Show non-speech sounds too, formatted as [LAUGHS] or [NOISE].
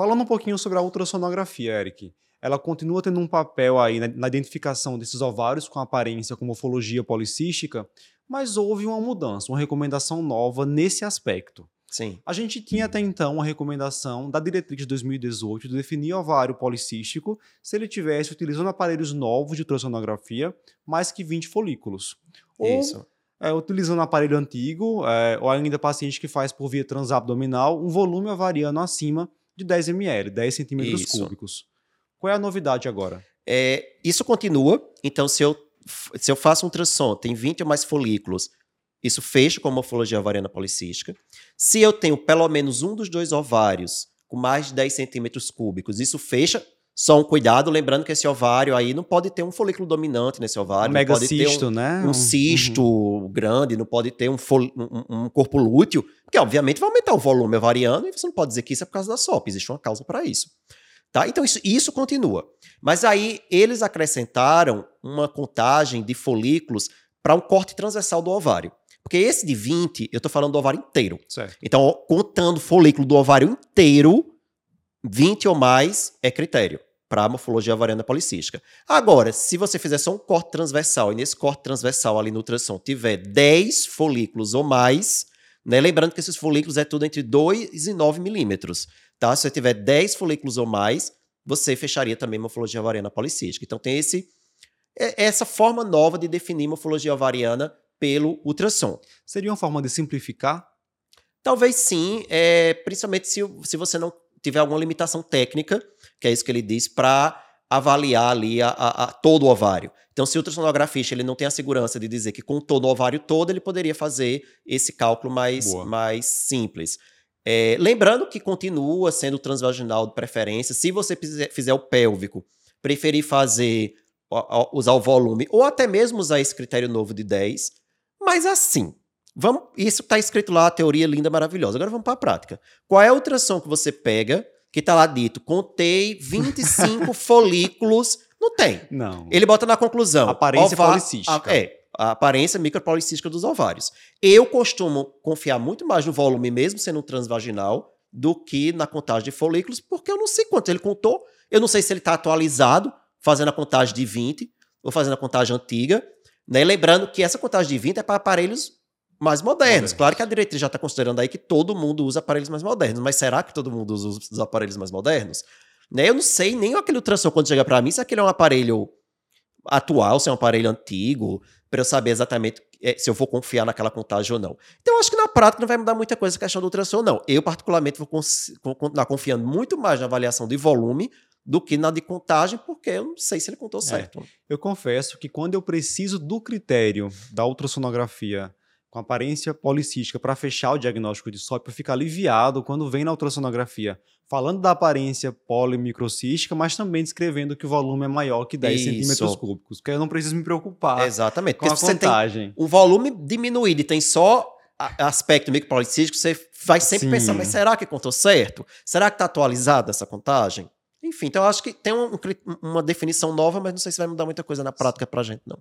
Falando um pouquinho sobre a ultrassonografia, Eric, ela continua tendo um papel aí na, na identificação desses ovários com aparência com morfologia policística, mas houve uma mudança, uma recomendação nova nesse aspecto. Sim. A gente tinha até então uma recomendação da diretriz de 2018 de definir ovário policístico se ele tivesse utilizando aparelhos novos de ultrassonografia, mais que 20 folículos. Ou, Isso. é, utilizando aparelho antigo, é, ou ainda paciente que faz por via transabdominal, um volume ovariano acima de 10 ml, 10 centímetros Isso. cúbicos. Qual é a novidade agora? É, isso continua. Então, se eu, se eu faço um ultrassom, tem 20 ou mais folículos, isso fecha com a morfologia ovariana policística. Se eu tenho pelo menos um dos dois ovários com mais de 10 centímetros cúbicos, isso fecha. Só um cuidado, lembrando que esse ovário aí não pode ter um folículo dominante nesse ovário, não pode ter megacísto, um, né? um cisto grande, não pode ter um, um- um corpo lúteo, porque obviamente vai aumentar o volume ovariano e você não pode dizer que isso é por causa da SOP, existe uma causa para isso. Tá? Então isso, isso continua. Mas aí eles acrescentaram uma contagem de folículos para um corte transversal do ovário. Porque esse de 20, eu estou falando do ovário inteiro. Certo. Então, contando o folículo do ovário inteiro, 20 ou mais é critério para a morfologia ovariana policística. Agora, se você fizer só um corte transversal e nesse corte transversal ali no ultrassom tiver 10 folículos ou mais, né, lembrando que esses folículos é tudo entre 2 e 9 milímetros, tá? Se você tiver 10 folículos ou mais, você fecharia também morfologia ovariana policística. Então tem esse é- essa forma nova de definir morfologia ovariana pelo ultrassom. Seria uma forma de simplificar? Talvez sim, é, principalmente se, se você não tiver alguma limitação técnica, que é isso que ele diz, para avaliar ali a, a- a- todo o ovário. Então, se o ultrassonografista ele não tem a segurança de dizer que com todo o ovário todo, ele poderia fazer esse cálculo mais, Boa. mais simples. É, lembrando que continua sendo transvaginal de preferência. Se você fizer, o pélvico, preferir fazer, usar o volume, ou até mesmo usar esse critério novo de 10, mas assim, Vamos, isso está escrito lá, a teoria linda, maravilhosa. Agora vamos para a prática. Qual é a ultrassom que você pega, que está lá dito, contei 25 [LAUGHS] folículos? Não tem. Não. Ele bota na conclusão. Aparência ova- policística. a- é, a aparência micropolicística dos ovários. Eu costumo confiar muito mais no volume, mesmo sendo um transvaginal, do que na contagem de folículos, porque eu não sei quanto ele contou. Eu não sei se ele está atualizado, fazendo a contagem de 20, ou fazendo a contagem antiga. Né? Lembrando que essa contagem de 20 é para aparelhos mais modernos. Claro que a diretriz já está considerando aí que todo mundo usa aparelhos mais modernos, mas será que todo mundo usa os os aparelhos mais modernos? Né? Eu não sei nem aquele ultrassom quando chega para mim se aquele é um aparelho atual, se é um aparelho antigo, para eu saber exatamente eh, se eu vou confiar naquela contagem ou não. Então, eu acho que na prática não vai mudar muita coisa a questão do ultrassom, não. Eu, particularmente, vou continuar confiando muito mais na avaliação de volume do que na de contagem, porque eu não sei se ele contou certo. Eu confesso que quando eu preciso do critério da ultrassonografia com aparência policística para fechar o diagnóstico de SOP, eu fico aliviado quando vem na ultrassonografia falando da aparência polimicrocística, mas também descrevendo que o volume é maior que 10 Isso. centímetros cúbicos, porque eu não preciso me preocupar Exatamente. com a Porque tem contagem. um volume diminuído e tem só a- aspecto micropolicístico, você vai sempre Sim. pensar, mas será que contou certo? Será que está atualizada essa contagem? Enfim, então eu acho que tem um- um uma definição nova, mas não sei se vai mudar muita coisa na prática pra gente, não.